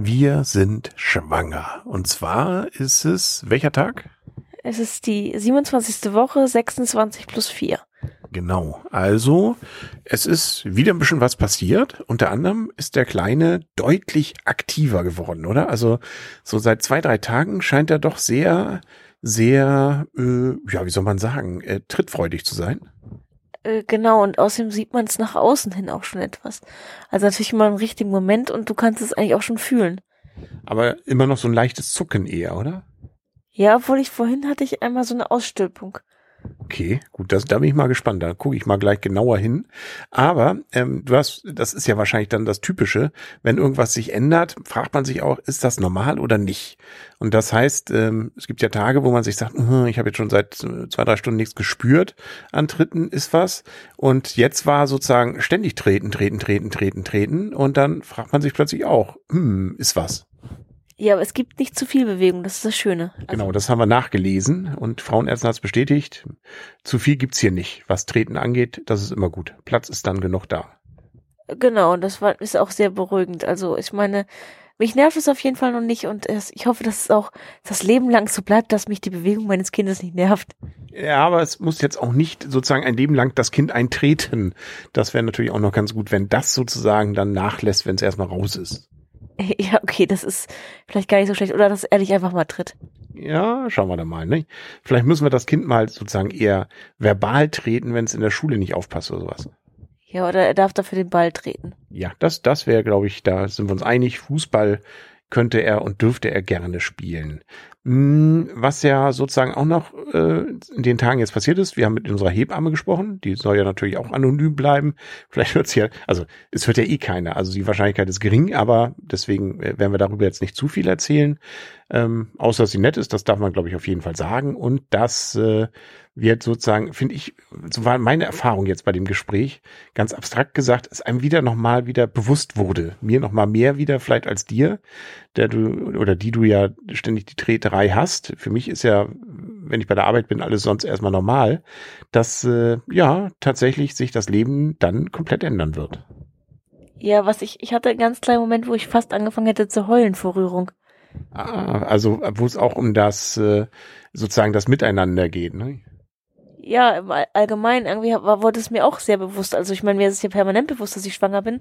Wir sind schwanger. Und zwar ist es welcher Tag? Es ist die 27. Woche, 26 plus 4. Genau. Also, es ist wieder ein bisschen was passiert. Unter anderem ist der Kleine deutlich aktiver geworden, oder? Also, so seit zwei, drei Tagen scheint er doch sehr, sehr, äh, ja, wie soll man sagen, äh, trittfreudig zu sein. Äh, genau, und außerdem sieht man es nach außen hin auch schon etwas. Also natürlich immer im richtigen Moment und du kannst es eigentlich auch schon fühlen. Aber immer noch so ein leichtes Zucken eher, oder? Ja, obwohl ich vorhin hatte ich einmal so eine Ausstülpung. Okay, gut, das, da bin ich mal gespannt. Da gucke ich mal gleich genauer hin. Aber ähm, du hast, das ist ja wahrscheinlich dann das Typische. Wenn irgendwas sich ändert, fragt man sich auch, ist das normal oder nicht? Und das heißt, ähm, es gibt ja Tage, wo man sich sagt, hm, ich habe jetzt schon seit äh, zwei, drei Stunden nichts gespürt an Tritten, ist was. Und jetzt war sozusagen ständig treten, treten, treten, treten, treten. Und dann fragt man sich plötzlich auch, hm, ist was? Ja, aber es gibt nicht zu viel Bewegung, das ist das Schöne. Also genau, das haben wir nachgelesen und Frauenärztin hat es bestätigt. Zu viel gibt's hier nicht. Was Treten angeht, das ist immer gut. Platz ist dann genug da. Genau, und das war, ist auch sehr beruhigend. Also ich meine, mich nervt es auf jeden Fall noch nicht und es, ich hoffe, dass es auch das Leben lang so bleibt, dass mich die Bewegung meines Kindes nicht nervt. Ja, aber es muss jetzt auch nicht sozusagen ein Leben lang das Kind eintreten. Das wäre natürlich auch noch ganz gut, wenn das sozusagen dann nachlässt, wenn es erstmal raus ist. Ja, okay, das ist vielleicht gar nicht so schlecht. Oder dass er dich einfach mal tritt. Ja, schauen wir da mal. Ne? Vielleicht müssen wir das Kind mal sozusagen eher verbal treten, wenn es in der Schule nicht aufpasst oder sowas. Ja, oder er darf dafür den Ball treten. Ja, das, das wäre, glaube ich, da sind wir uns einig. Fußball könnte er und dürfte er gerne spielen. Hm, was ja sozusagen auch noch äh, in den Tagen jetzt passiert ist, wir haben mit unserer Hebamme gesprochen, die soll ja natürlich auch anonym bleiben. Vielleicht wird's ja, also es hört ja eh keiner, also die Wahrscheinlichkeit ist gering, aber deswegen äh, werden wir darüber jetzt nicht zu viel erzählen. Ähm, außer dass sie nett ist, das darf man, glaube ich, auf jeden Fall sagen. Und das äh, wird sozusagen, finde ich, so war meine Erfahrung jetzt bei dem Gespräch, ganz abstrakt gesagt, es einem wieder nochmal wieder bewusst wurde. Mir nochmal mehr wieder vielleicht als dir, der du oder die du ja ständig die Treterei hast. Für mich ist ja, wenn ich bei der Arbeit bin, alles sonst erstmal normal, dass äh, ja tatsächlich sich das Leben dann komplett ändern wird. Ja, was ich, ich hatte einen ganz kleinen Moment, wo ich fast angefangen hätte zu heulen vor Rührung. Ah, also wo es auch um das äh, sozusagen das Miteinander geht, ne? Ja, im Allgemeinen irgendwie wurde es mir auch sehr bewusst. Also ich meine, mir ist es ja permanent bewusst, dass ich schwanger bin,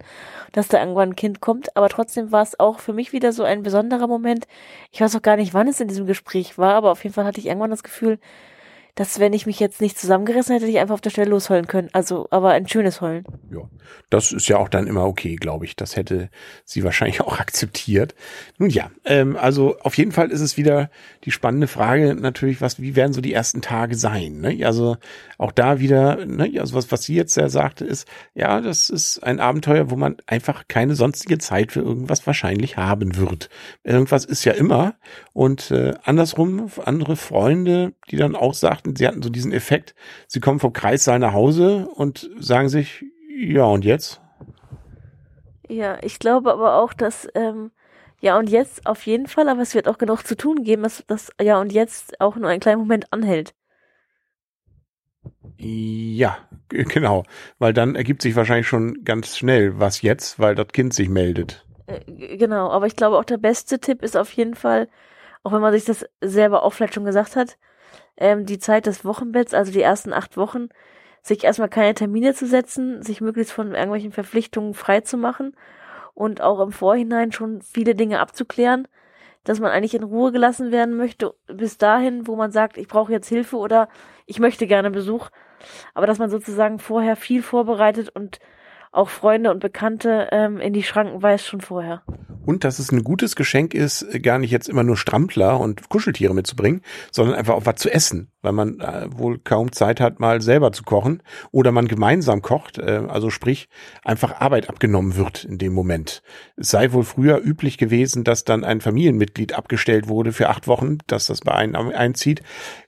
dass da irgendwann ein Kind kommt. Aber trotzdem war es auch für mich wieder so ein besonderer Moment. Ich weiß auch gar nicht, wann es in diesem Gespräch war, aber auf jeden Fall hatte ich irgendwann das Gefühl, dass wenn ich mich jetzt nicht zusammengerissen hätte, ich einfach auf der Stelle losheulen können. Also, aber ein schönes Heulen. Ja, das ist ja auch dann immer okay, glaube ich. Das hätte sie wahrscheinlich auch akzeptiert. Nun ja, ähm, also auf jeden Fall ist es wieder die spannende Frage natürlich, was, wie werden so die ersten Tage sein? Ne? Also auch da wieder, ne? also was, was sie jetzt ja sagte, ist, ja, das ist ein Abenteuer, wo man einfach keine sonstige Zeit für irgendwas wahrscheinlich haben wird. Irgendwas ist ja immer. Und äh, andersrum, andere Freunde, die dann auch sagten, hatten, sie hatten so diesen Effekt, sie kommen vom Kreissaal nach Hause und sagen sich, ja und jetzt? Ja, ich glaube aber auch, dass ähm, ja und jetzt auf jeden Fall, aber es wird auch genug zu tun geben, dass das ja und jetzt auch nur einen kleinen Moment anhält. Ja, genau, weil dann ergibt sich wahrscheinlich schon ganz schnell, was jetzt, weil das Kind sich meldet. Äh, genau, aber ich glaube auch der beste Tipp ist auf jeden Fall, auch wenn man sich das selber auch vielleicht schon gesagt hat, ähm, die Zeit des Wochenbetts, also die ersten acht Wochen, sich erstmal keine Termine zu setzen, sich möglichst von irgendwelchen Verpflichtungen frei zu machen und auch im Vorhinein schon viele Dinge abzuklären, dass man eigentlich in Ruhe gelassen werden möchte, bis dahin, wo man sagt, ich brauche jetzt Hilfe oder ich möchte gerne Besuch, aber dass man sozusagen vorher viel vorbereitet und auch Freunde und Bekannte ähm, in die Schranken weist schon vorher. Und dass es ein gutes Geschenk ist, gar nicht jetzt immer nur Strampler und Kuscheltiere mitzubringen, sondern einfach auch was zu essen, weil man äh, wohl kaum Zeit hat, mal selber zu kochen oder man gemeinsam kocht, äh, also sprich einfach Arbeit abgenommen wird in dem Moment. Es sei wohl früher üblich gewesen, dass dann ein Familienmitglied abgestellt wurde für acht Wochen, dass das bei einem einzieht.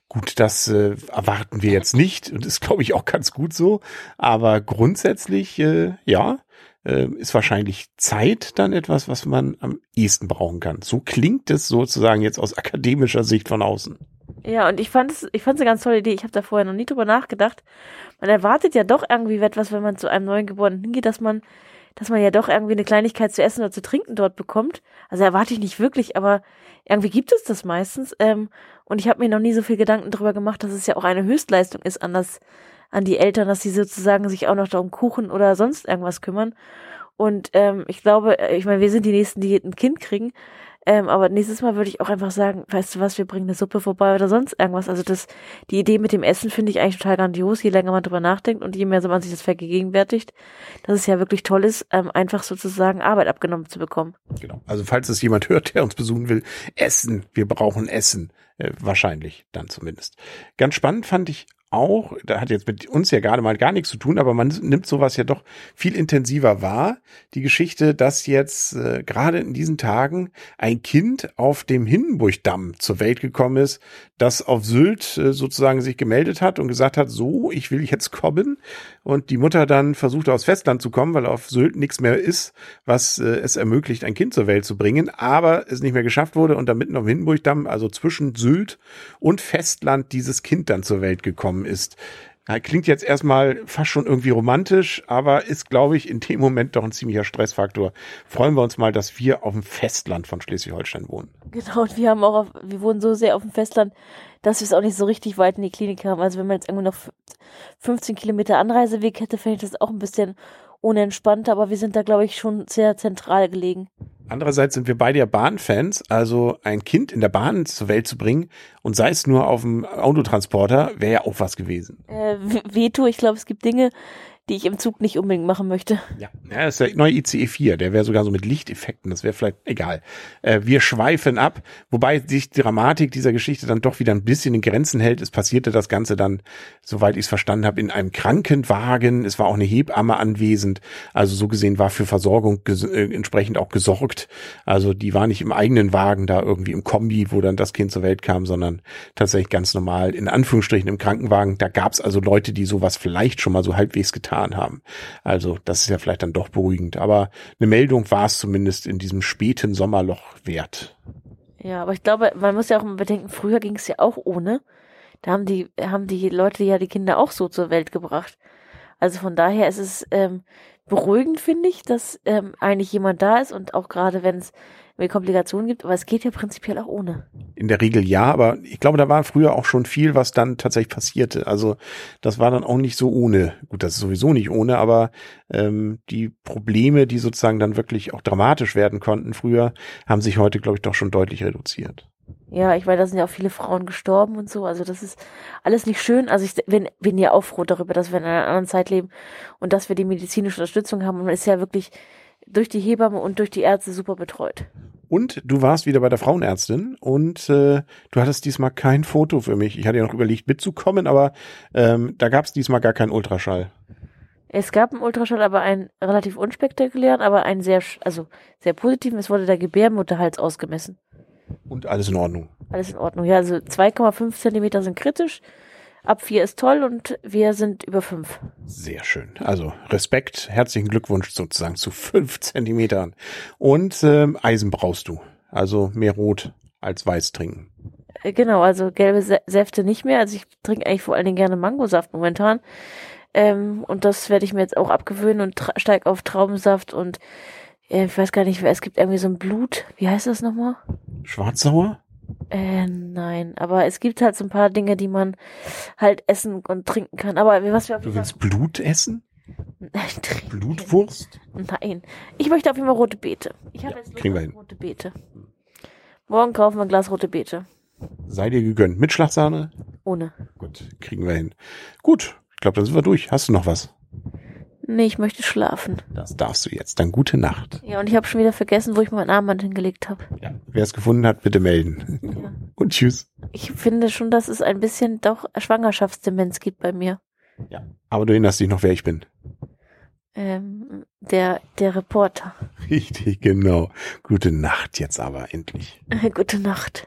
Gut, das äh, erwarten wir jetzt nicht und ist, glaube ich, auch ganz gut so. Aber grundsätzlich, äh, ja, äh, ist wahrscheinlich Zeit dann etwas, was man am ehesten brauchen kann. So klingt es sozusagen jetzt aus akademischer Sicht von außen. Ja, und ich fand es, ich fand es eine ganz tolle Idee. Ich habe da vorher noch nie drüber nachgedacht. Man erwartet ja doch irgendwie etwas, wenn man zu einem neuen Geborenen hingeht, dass man dass man ja doch irgendwie eine Kleinigkeit zu essen oder zu trinken dort bekommt. Also erwarte ich nicht wirklich, aber irgendwie gibt es das meistens. Ähm, und ich habe mir noch nie so viel Gedanken darüber gemacht, dass es ja auch eine Höchstleistung ist an das, an die Eltern, dass sie sozusagen sich auch noch da um Kuchen oder sonst irgendwas kümmern. Und ähm, ich glaube, äh, ich meine, wir sind die Nächsten, die ein Kind kriegen. Ähm, aber nächstes Mal würde ich auch einfach sagen, weißt du was, wir bringen eine Suppe vorbei oder sonst irgendwas. Also das, die Idee mit dem Essen finde ich eigentlich total grandios, je länger man drüber nachdenkt und je mehr man sich das vergegenwärtigt, dass es ja wirklich toll ist, ähm, einfach sozusagen Arbeit abgenommen zu bekommen. Genau. Also falls es jemand hört, der uns besuchen will, Essen, wir brauchen Essen. Äh, wahrscheinlich dann zumindest. Ganz spannend fand ich auch, da hat jetzt mit uns ja gerade mal gar nichts zu tun, aber man nimmt sowas ja doch viel intensiver wahr. Die Geschichte, dass jetzt äh, gerade in diesen Tagen ein Kind auf dem Hindenburgdamm zur Welt gekommen ist, das auf Sylt äh, sozusagen sich gemeldet hat und gesagt hat, so, ich will jetzt kommen. Und die Mutter dann versuchte aufs Festland zu kommen, weil auf Sylt nichts mehr ist, was äh, es ermöglicht, ein Kind zur Welt zu bringen, aber es nicht mehr geschafft wurde und da mitten auf dem Hindenburgdamm, also zwischen Sylt und Festland, dieses Kind dann zur Welt gekommen ist. Klingt jetzt erstmal fast schon irgendwie romantisch, aber ist, glaube ich, in dem Moment doch ein ziemlicher Stressfaktor. Freuen wir uns mal, dass wir auf dem Festland von Schleswig-Holstein wohnen. Genau, und wir haben auch, auf, wir wohnen so sehr auf dem Festland, dass wir es auch nicht so richtig weit in die Klinik haben. Also wenn man jetzt irgendwie noch 15 Kilometer Anreiseweg hätte, fände ich das auch ein bisschen unentspannter, aber wir sind da, glaube ich, schon sehr zentral gelegen. Andererseits sind wir beide ja Bahnfans, also ein Kind in der Bahn zur Welt zu bringen und sei es nur auf dem Autotransporter, wäre ja auch was gewesen. Äh, Veto, ich glaube, es gibt Dinge, die ich im Zug nicht unbedingt machen möchte. Ja, ja das ist der neue ICE 4, der wäre sogar so mit Lichteffekten, das wäre vielleicht egal. Äh, wir schweifen ab, wobei sich die Dramatik dieser Geschichte dann doch wieder ein bisschen in Grenzen hält. Es passierte das Ganze dann, soweit ich es verstanden habe, in einem Krankenwagen. Es war auch eine Hebamme anwesend. Also so gesehen war für Versorgung äh, entsprechend auch gesorgt. Also die war nicht im eigenen Wagen da irgendwie im Kombi, wo dann das Kind zur Welt kam, sondern tatsächlich ganz normal in Anführungsstrichen im Krankenwagen. Da gab es also Leute, die sowas vielleicht schon mal so halbwegs getan getan haben. Also das ist ja vielleicht dann doch beruhigend. Aber eine Meldung war es zumindest in diesem späten Sommerloch wert. Ja, aber ich glaube, man muss ja auch mal bedenken, früher ging es ja auch ohne. Da haben die, haben die Leute ja die Kinder auch so zur Welt gebracht. Also von daher ist es ähm, beruhigend, finde ich, dass ähm, eigentlich jemand da ist und auch gerade wenn es Komplikationen gibt, aber es geht ja prinzipiell auch ohne. In der Regel ja, aber ich glaube, da war früher auch schon viel, was dann tatsächlich passierte. Also das war dann auch nicht so ohne. Gut, das ist sowieso nicht ohne, aber ähm, die Probleme, die sozusagen dann wirklich auch dramatisch werden konnten früher, haben sich heute, glaube ich, doch schon deutlich reduziert. Ja, ich weiß, da sind ja auch viele Frauen gestorben und so. Also das ist alles nicht schön. Also ich bin, bin ja auch froh darüber, dass wir in einer anderen Zeit leben und dass wir die medizinische Unterstützung haben. Und man ist ja wirklich durch die Hebamme und durch die Ärzte super betreut. Und du warst wieder bei der Frauenärztin und äh, du hattest diesmal kein Foto für mich. Ich hatte ja noch überlegt mitzukommen, aber ähm, da gab es diesmal gar keinen Ultraschall. Es gab einen Ultraschall, aber einen relativ unspektakulären, aber einen sehr, also sehr positiven. Es wurde der Gebärmutterhals ausgemessen. Und alles in Ordnung. Alles in Ordnung. Ja, also 2,5 Zentimeter sind kritisch. Ab vier ist toll und wir sind über fünf. Sehr schön. Also Respekt, herzlichen Glückwunsch sozusagen zu fünf Zentimetern. Und ähm, Eisen brauchst du. Also mehr Rot als Weiß trinken. Äh, genau, also gelbe Säfte nicht mehr. Also ich trinke eigentlich vor allen Dingen gerne Mangosaft momentan. Ähm, und das werde ich mir jetzt auch abgewöhnen und steige auf Traubensaft und äh, ich weiß gar nicht, es gibt irgendwie so ein Blut. Wie heißt das nochmal? Schwarzsauer? Äh, nein, aber es gibt halt so ein paar Dinge, die man halt essen und trinken kann. Aber was wir auf Du willst Blut essen? Nein, Blutwurst? Nein. Ich möchte auf jeden Fall rote Beete. Ich habe Ja, jetzt kriegen wir hin. rote Beete. Morgen kaufen wir ein Glas rote Beete. Sei dir gegönnt. Mit Schlagsahne? Ohne. Gut, kriegen wir hin. Gut, ich glaube, dann sind wir durch. Hast du noch was? Nee, ich möchte schlafen. Das darfst du jetzt. Dann gute Nacht. Ja, und ich habe schon wieder vergessen, wo ich meinen Armband hingelegt habe. Ja. Wer es gefunden hat, bitte melden. Ja. Und tschüss. Ich finde schon, dass es ein bisschen doch Schwangerschaftsdemenz gibt bei mir. Ja. Aber du erinnerst dich noch, wer ich bin. Ähm, der, der Reporter. Richtig, genau. Gute Nacht jetzt aber endlich. Gute Nacht.